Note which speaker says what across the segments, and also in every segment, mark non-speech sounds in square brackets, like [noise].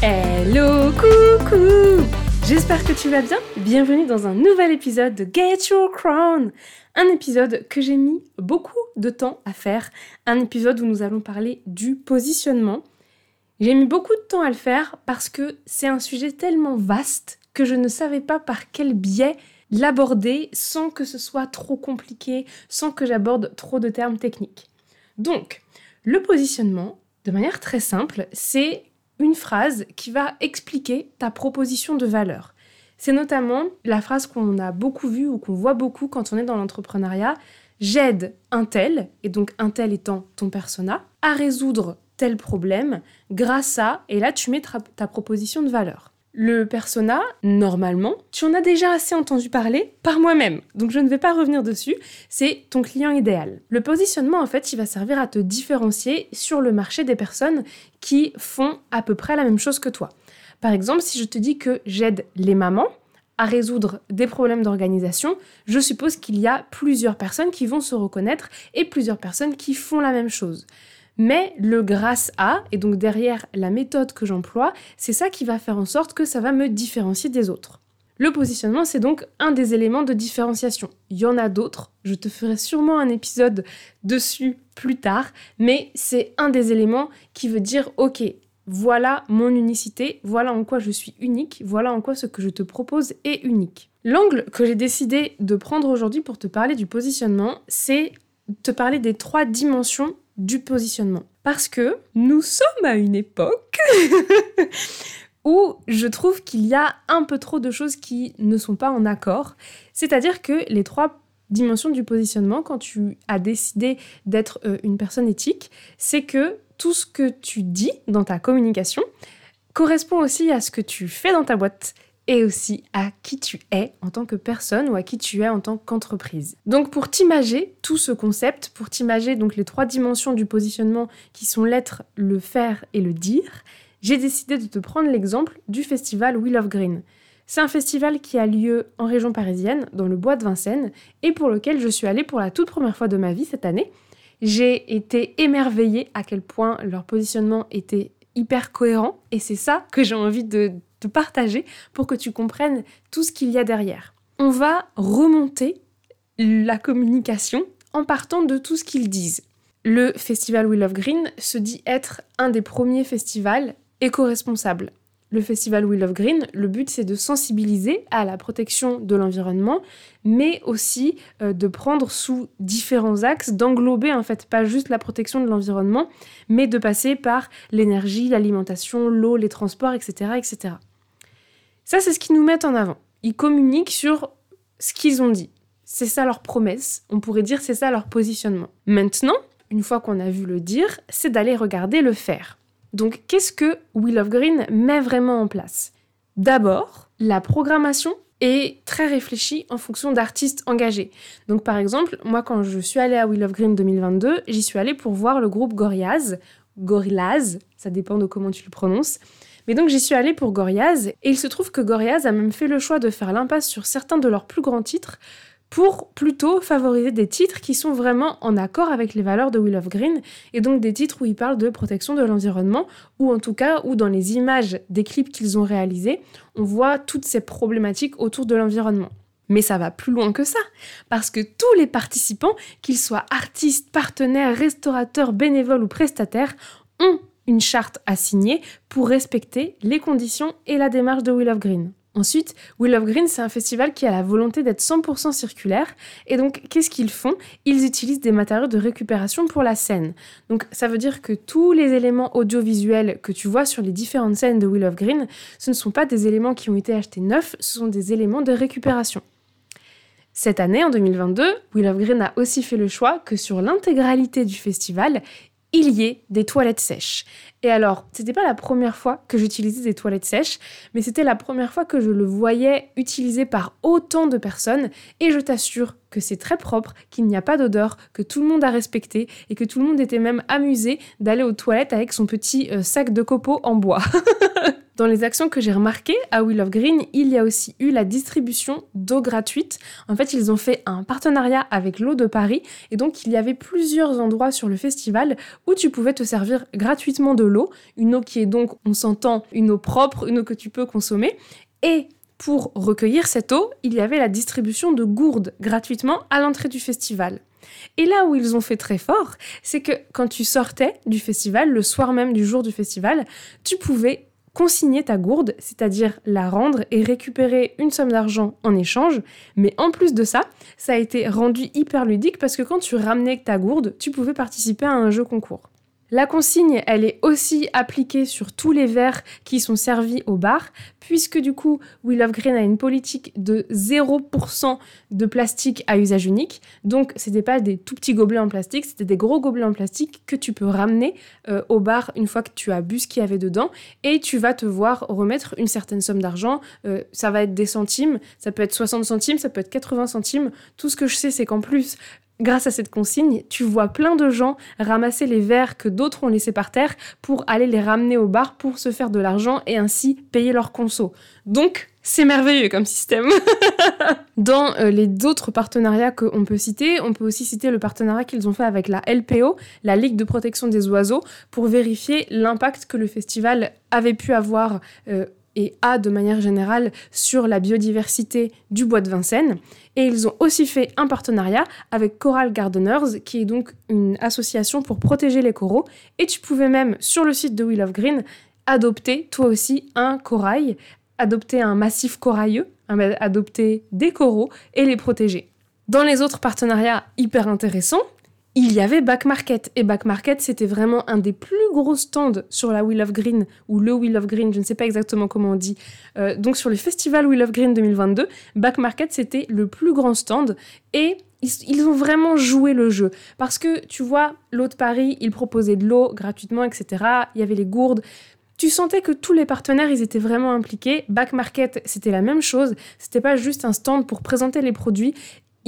Speaker 1: Hello, coucou J'espère que tu vas bien. Bienvenue dans un nouvel épisode de Get Your Crown. Un épisode que j'ai mis beaucoup de temps à faire. Un épisode où nous allons parler du positionnement. J'ai mis beaucoup de temps à le faire parce que c'est un sujet tellement vaste que je ne savais pas par quel biais l'aborder sans que ce soit trop compliqué, sans que j'aborde trop de termes techniques. Donc, le positionnement, de manière très simple, c'est une phrase qui va expliquer ta proposition de valeur. C'est notamment la phrase qu'on a beaucoup vue ou qu'on voit beaucoup quand on est dans l'entrepreneuriat. J'aide un tel, et donc un tel étant ton persona, à résoudre tel problème grâce à, et là tu mets ta proposition de valeur. Le persona, normalement, tu en as déjà assez entendu parler par moi-même, donc je ne vais pas revenir dessus, c'est ton client idéal. Le positionnement, en fait, il va servir à te différencier sur le marché des personnes qui font à peu près la même chose que toi. Par exemple, si je te dis que j'aide les mamans à résoudre des problèmes d'organisation, je suppose qu'il y a plusieurs personnes qui vont se reconnaître et plusieurs personnes qui font la même chose. Mais le grâce à, et donc derrière la méthode que j'emploie, c'est ça qui va faire en sorte que ça va me différencier des autres. Le positionnement, c'est donc un des éléments de différenciation. Il y en a d'autres, je te ferai sûrement un épisode dessus plus tard, mais c'est un des éléments qui veut dire, ok, voilà mon unicité, voilà en quoi je suis unique, voilà en quoi ce que je te propose est unique. L'angle que j'ai décidé de prendre aujourd'hui pour te parler du positionnement, c'est te parler des trois dimensions du positionnement. Parce que nous sommes à une époque [laughs] où je trouve qu'il y a un peu trop de choses qui ne sont pas en accord. C'est-à-dire que les trois dimensions du positionnement, quand tu as décidé d'être euh, une personne éthique, c'est que tout ce que tu dis dans ta communication correspond aussi à ce que tu fais dans ta boîte et aussi à qui tu es en tant que personne ou à qui tu es en tant qu'entreprise. Donc pour t'imager tout ce concept, pour t'imager donc les trois dimensions du positionnement qui sont l'être, le faire et le dire, j'ai décidé de te prendre l'exemple du festival Wheel of Green. C'est un festival qui a lieu en région parisienne, dans le bois de Vincennes, et pour lequel je suis allée pour la toute première fois de ma vie cette année. J'ai été émerveillée à quel point leur positionnement était hyper cohérent, et c'est ça que j'ai envie de partager pour que tu comprennes tout ce qu'il y a derrière. On va remonter la communication en partant de tout ce qu'ils disent. Le festival We Love Green se dit être un des premiers festivals éco-responsables. Le festival We Love Green, le but c'est de sensibiliser à la protection de l'environnement, mais aussi euh, de prendre sous différents axes, d'englober en fait pas juste la protection de l'environnement, mais de passer par l'énergie, l'alimentation, l'eau, les transports, etc., etc. Ça, c'est ce qu'ils nous mettent en avant. Ils communiquent sur ce qu'ils ont dit. C'est ça leur promesse. On pourrait dire c'est ça leur positionnement. Maintenant, une fois qu'on a vu le dire, c'est d'aller regarder le faire. Donc, qu'est-ce que Will of Green met vraiment en place? D'abord, la programmation est très réfléchie en fonction d'artistes engagés. Donc par exemple, moi quand je suis allée à Will of Green 2022, j'y suis allée pour voir le groupe Gorillaz, Gorillaz, ça dépend de comment tu le prononces, mais donc j'y suis allée pour Gorillaz, et il se trouve que Gorillaz a même fait le choix de faire l'impasse sur certains de leurs plus grands titres pour plutôt favoriser des titres qui sont vraiment en accord avec les valeurs de Will of Green, et donc des titres où ils parlent de protection de l'environnement, ou en tout cas où dans les images des clips qu'ils ont réalisés, on voit toutes ces problématiques autour de l'environnement. Mais ça va plus loin que ça, parce que tous les participants, qu'ils soient artistes, partenaires, restaurateurs, bénévoles ou prestataires, ont une charte à signer pour respecter les conditions et la démarche de Will of Green. Ensuite, Will of Green, c'est un festival qui a la volonté d'être 100% circulaire. Et donc, qu'est-ce qu'ils font? Ils utilisent des matériaux de récupération pour la scène. Donc, ça veut dire que tous les éléments audiovisuels que tu vois sur les différentes scènes de Will of Green, ce ne sont pas des éléments qui ont été achetés neufs, ce sont des éléments de récupération. Cette année, en 2022, Will of Green a aussi fait le choix que sur l'intégralité du festival, il y ait des toilettes sèches. Et alors, c'était pas la première fois que j'utilisais des toilettes sèches, mais c'était la première fois que je le voyais utilisé par autant de personnes, et je t'assure que c'est très propre, qu'il n'y a pas d'odeur, que tout le monde a respecté, et que tout le monde était même amusé d'aller aux toilettes avec son petit euh, sac de copeaux en bois. [laughs] Dans les actions que j'ai remarquées à Wheel of Green, il y a aussi eu la distribution d'eau gratuite. En fait, ils ont fait un partenariat avec l'eau de Paris et donc il y avait plusieurs endroits sur le festival où tu pouvais te servir gratuitement de l'eau, une eau qui est donc, on s'entend, une eau propre, une eau que tu peux consommer. Et pour recueillir cette eau, il y avait la distribution de gourdes gratuitement à l'entrée du festival. Et là où ils ont fait très fort, c'est que quand tu sortais du festival, le soir même du jour du festival, tu pouvais consigner ta gourde, c'est-à-dire la rendre et récupérer une somme d'argent en échange. Mais en plus de ça, ça a été rendu hyper ludique parce que quand tu ramenais ta gourde, tu pouvais participer à un jeu concours. La consigne, elle est aussi appliquée sur tous les verres qui sont servis au bar, puisque du coup, We Love Green a une politique de 0% de plastique à usage unique. Donc, ce n'était pas des tout petits gobelets en plastique, c'était des gros gobelets en plastique que tu peux ramener euh, au bar une fois que tu as bu ce qu'il y avait dedans, et tu vas te voir remettre une certaine somme d'argent. Euh, ça va être des centimes, ça peut être 60 centimes, ça peut être 80 centimes. Tout ce que je sais, c'est qu'en plus, grâce à cette consigne, tu vois plein de gens ramasser les verres que d'autres ont laissés par terre pour aller les ramener au bar pour se faire de l'argent et ainsi payer leur conso. Donc, c'est merveilleux comme système. [laughs] Dans euh, les autres partenariats qu'on peut citer, on peut aussi citer le partenariat qu'ils ont fait avec la LPO, la Ligue de protection des oiseaux, pour vérifier l'impact que le festival avait pu avoir euh, et a de manière générale sur la biodiversité du bois de Vincennes. Et ils ont aussi fait un partenariat avec Coral Gardeners, qui est donc une association pour protéger les coraux. Et tu pouvais même, sur le site de Wheel of Green, adopter toi aussi un corail, adopter un massif corailleux, adopter des coraux et les protéger. Dans les autres partenariats hyper intéressants, il y avait Back Market. Et Back Market, c'était vraiment un des plus gros stands sur la Wheel of Green, ou le Wheel of Green, je ne sais pas exactement comment on dit. Euh, donc sur le festival Wheel of Green 2022, Back Market, c'était le plus grand stand. Et ils, ont vraiment joué le jeu. Parce que, tu vois, l'eau de Paris, ils proposaient de l'eau gratuitement, etc. Il y avait les gourdes. Tu sentais que tous les partenaires, ils étaient vraiment impliqués. Back Market, c'était la même chose. C'était pas juste un stand pour présenter les produits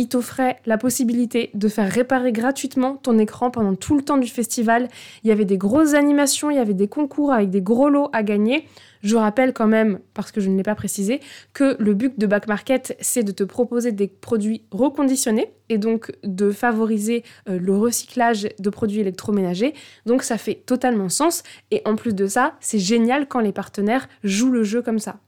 Speaker 1: il t'offrait la possibilité de faire réparer gratuitement ton écran pendant tout le temps du festival. Il y avait des grosses animations, il y avait des concours avec des gros lots à gagner. Je rappelle quand même, parce que je ne l'ai pas précisé, que le but de Back Market, c'est de te proposer des produits reconditionnés et donc de favoriser euh, le recyclage de produits électroménagers. Donc ça fait totalement sens. Et en plus de ça, c'est génial quand les partenaires jouent le jeu comme ça.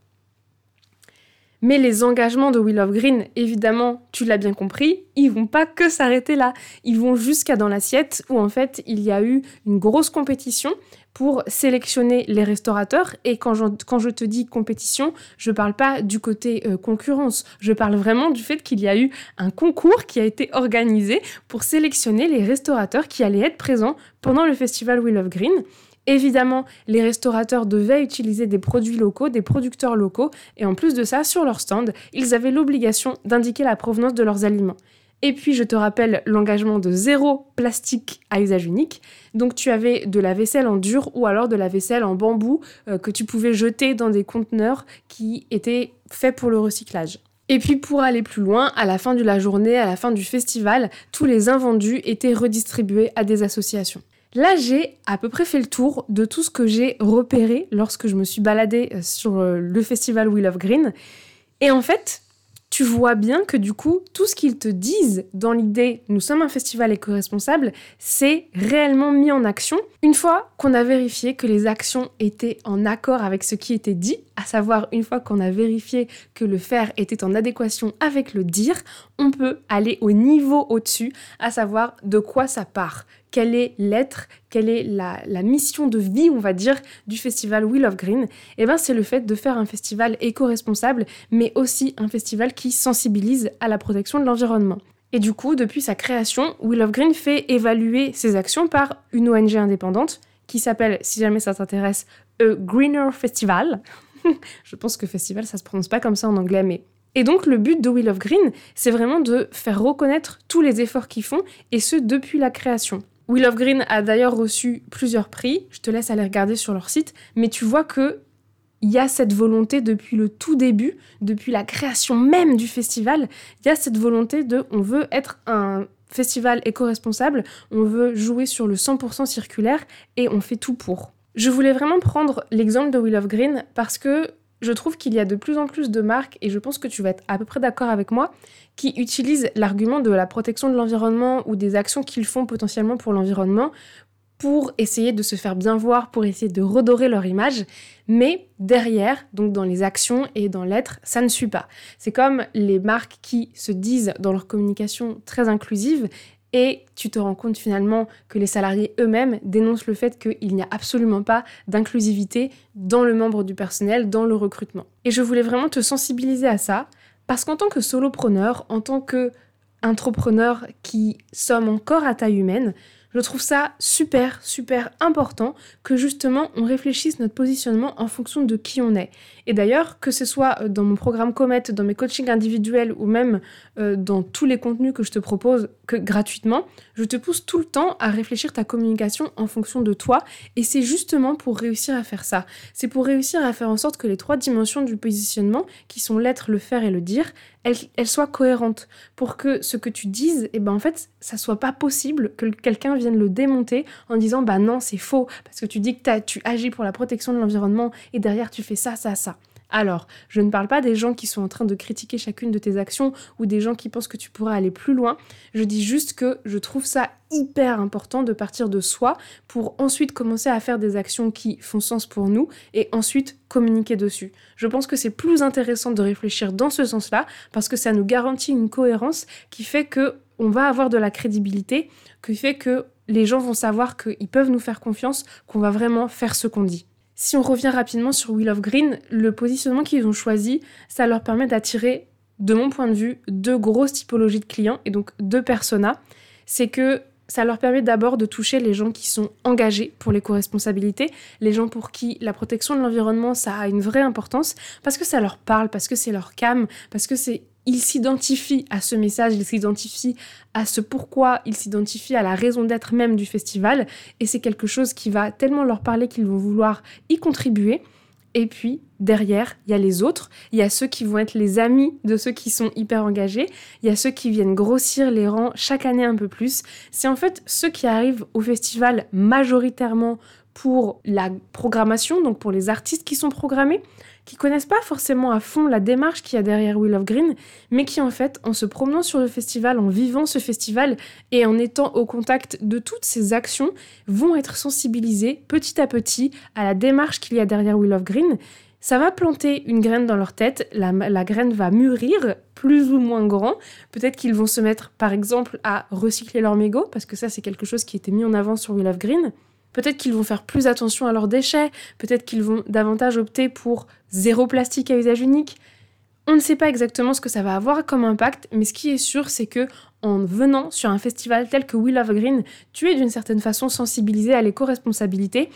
Speaker 1: Mais les engagements de Will of Green, évidemment, tu l'as bien compris, ils vont pas que s'arrêter là. Ils vont jusqu'à dans l'assiette où en fait il y a eu une grosse compétition pour sélectionner les restaurateurs. Et quand je, quand je te dis compétition, je parle pas du côté euh, concurrence. Je parle vraiment du fait qu'il y a eu un concours qui a été organisé pour sélectionner les restaurateurs qui allaient être présents pendant le festival Will of Green. Évidemment, les restaurateurs devaient utiliser des produits locaux, des producteurs locaux, et en plus de ça, sur leur stand, ils avaient l'obligation d'indiquer la provenance de leurs aliments. Et puis, je te rappelle l'engagement de zéro plastique à usage unique. Donc, tu avais de la vaisselle en dur ou alors de la vaisselle en bambou euh, que tu pouvais jeter dans des conteneurs qui étaient faits pour le recyclage. Et puis pour aller plus loin, à la fin de la journée, à la fin du festival, tous les invendus étaient redistribués à des associations. Là, j'ai à peu près fait le tour de tout ce que j'ai repéré lorsque je me suis baladée euh, sur euh, le festival Wheel of Green. Et en fait, tu vois bien que du coup, tout ce qu'ils te disent dans l'idée nous sommes un festival éco-responsable, c'est réellement mis en action une fois qu'on a vérifié que les actions étaient en accord avec ce qui était dit, à savoir une fois qu'on a vérifié que le faire était en adéquation avec le dire, on peut aller au niveau au-dessus, à savoir de quoi ça part quelle est l'être, quelle est la, mission de vie, on va dire, du festival Wheel of Green Eh bien, c'est le fait de faire un festival éco-responsable, mais aussi un festival qui sensibilise à la protection de l'environnement. Et du coup, depuis sa création, Wheel of Green fait évaluer ses actions par une ONG indépendante qui s'appelle, si jamais ça t'intéresse, A Greener Festival. [laughs] Je pense que festival, ça se prononce pas comme ça en anglais, mais et donc le but de Wheel of Green, c'est vraiment de faire reconnaître tous les efforts qu'ils font, et ce depuis la création. Will of Green a d'ailleurs reçu plusieurs prix, je te laisse aller regarder sur leur site, mais tu vois que il y a cette volonté depuis le tout début, depuis la création même du festival, il y a cette volonté de on veut être un festival éco-responsable, on veut jouer sur le 100% circulaire et on fait tout pour. Je voulais vraiment prendre l'exemple de Will of Green parce que je trouve qu'il y a de plus en plus de marques, et je pense que tu vas être à peu près d'accord avec moi, qui utilisent l'argument de la protection de l'environnement ou des actions qu'ils font potentiellement pour l'environnement pour essayer de se faire bien voir, pour essayer de redorer leur image. Mais derrière, donc dans les actions et dans l'être, ça ne suit pas. C'est comme les marques qui se disent dans leur communication très inclusive et tu te rends compte finalement que les salariés eux-mêmes dénoncent le fait qu'il n'y a absolument pas d'inclusivité dans le membre du personnel, dans le recrutement. Et je voulais vraiment te sensibiliser à ça, parce qu'en tant que solopreneur, en tant que entrepreneur qui sommes encore à taille humaine, je trouve ça super, super important que justement on réfléchisse notre positionnement en fonction de qui on est. Et d'ailleurs, que ce soit euh, dans mon programme Comet, dans mes coachings individuels ou même euh, dans tous les contenus que je te propose gratuitement, je te pousse tout le temps à réfléchir ta communication en fonction de toi. Et c'est justement pour réussir à faire ça. C'est pour réussir à faire en sorte que les trois dimensions du positionnement, qui sont l'être, le faire et le dire, elles, soient cohérentes. Pour que ce que tu dises, et eh ben en fait, ça soit pas possible que quelqu'un vienne le démonter en disant bah non, c'est faux, parce que tu dis que tu agis pour la protection de l'environnement et derrière tu fais ça, ça, ça. Alors, je ne parle pas des gens qui sont en train de critiquer chacune de tes actions ou des gens qui pensent que tu pourrais aller plus loin. Je dis juste que je trouve ça hyper important de partir de soi pour ensuite commencer à faire des actions qui font sens pour nous et ensuite communiquer dessus. Je pense que c'est plus intéressant de réfléchir dans ce sens-là parce que ça nous garantit une cohérence qui fait que on va avoir de la crédibilité, qui fait que les gens vont savoir qu'ils peuvent nous faire confiance, qu'on va vraiment faire ce qu'on dit. Si on revient rapidement sur Will of Green, le positionnement qu'ils ont choisi, ça leur permet d'attirer, de mon point de vue, deux grosses typologies de clients et donc deux personas. C'est que ça leur permet d'abord de toucher les gens qui sont engagés pour l'éco-responsabilité, les gens pour qui la protection de l'environnement, ça a une vraie importance, parce que ça leur parle, parce que c'est leur cam, parce que c'est ils s'identifient à ce message, ils s'identifient à ce pourquoi, ils s'identifient à la raison d'être même du festival, et c'est quelque chose qui va tellement leur parler qu'ils vont vouloir y contribuer. Et puis, derrière, il y a les autres, il y a ceux qui vont être les amis de ceux qui sont hyper engagés, il y a ceux qui viennent grossir les rangs chaque année un peu plus. C'est en fait ceux qui arrivent au festival majoritairement pour la programmation, donc pour les artistes qui sont programmés, qui connaissent pas forcément à fond la démarche qu'il y a derrière Will of Green, mais qui en fait, en se promenant sur le festival, en vivant ce festival et en étant au contact de toutes ces actions, vont être sensibilisés petit à petit à la démarche qu'il y a derrière Will of Green. Ça va planter une graine dans leur tête, la, graine va mûrir, plus ou moins grand. Peut-être qu'ils vont se mettre, par exemple, à recycler leur mégot, parce que ça, c'est quelque chose qui était mis en avant sur Will of Green. Peut-être qu'ils vont faire plus attention à leurs déchets, peut-être qu'ils vont davantage opter pour zéro plastique à usage unique. On ne sait pas exactement ce que ça va avoir comme impact, mais ce qui est sûr, c'est que en venant sur un festival tel que We Love Green, tu es d'une certaine façon sensibilisé à l'éco-responsabilité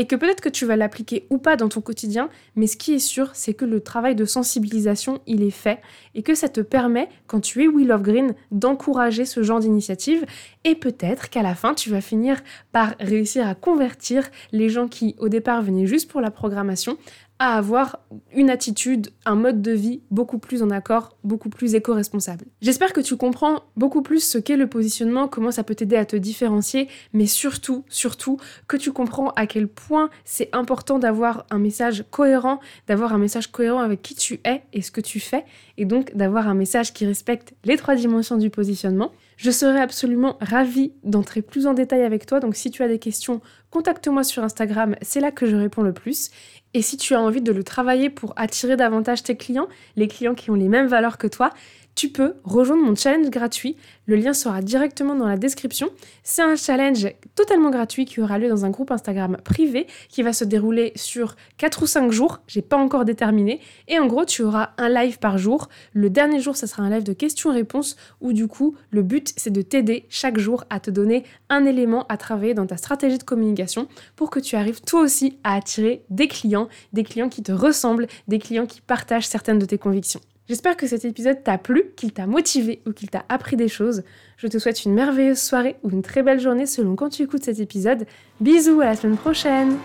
Speaker 1: et que peut-être que tu vas l'appliquer ou pas dans ton quotidien, mais ce qui est sûr, c'est que le travail de sensibilisation, il est fait et que ça te permet, quand tu es Will of Green, d'encourager ce genre d'initiative. Et peut-être qu'à la fin, tu vas finir par réussir à convertir les gens qui au départ venaient juste pour la programmation à avoir une attitude, un mode de vie beaucoup plus en accord, beaucoup plus éco-responsable. J'espère que tu comprends beaucoup plus ce qu'est le positionnement, comment ça peut t'aider à te différencier, mais surtout, surtout, que tu comprends à quel point c'est important d'avoir un message cohérent, d'avoir un message cohérent avec qui tu es et ce que tu fais, et donc d'avoir un message qui respecte les trois dimensions du positionnement. Je serais absolument ravie d'entrer plus en détail avec toi, donc si tu as des questions, contacte-moi sur Instagram, c'est là que je réponds le plus. Et si tu as envie de le travailler pour attirer davantage tes clients, les clients qui ont les mêmes valeurs que toi, tu peux rejoindre mon challenge gratuit. Le lien sera directement dans la description. C'est un challenge totalement gratuit qui aura lieu dans un groupe Instagram privé qui va se dérouler sur 4 ou 5 jours. J'ai pas encore déterminé. Et en gros, tu auras un live par jour. Le dernier jour, ça sera un live de questions-réponses où du coup, le but, c'est de t'aider chaque jour à te donner un élément à travailler dans ta stratégie de communication pour que tu arrives toi aussi à attirer des clients, des clients qui te ressemblent, des clients qui partagent certaines de tes convictions. J'espère que cet épisode t'a plu, qu'il t'a motivé ou qu'il t'a appris des choses. Je te souhaite une merveilleuse soirée ou une très belle journée selon quand tu écoutes cet épisode. Bisous, à la semaine prochaine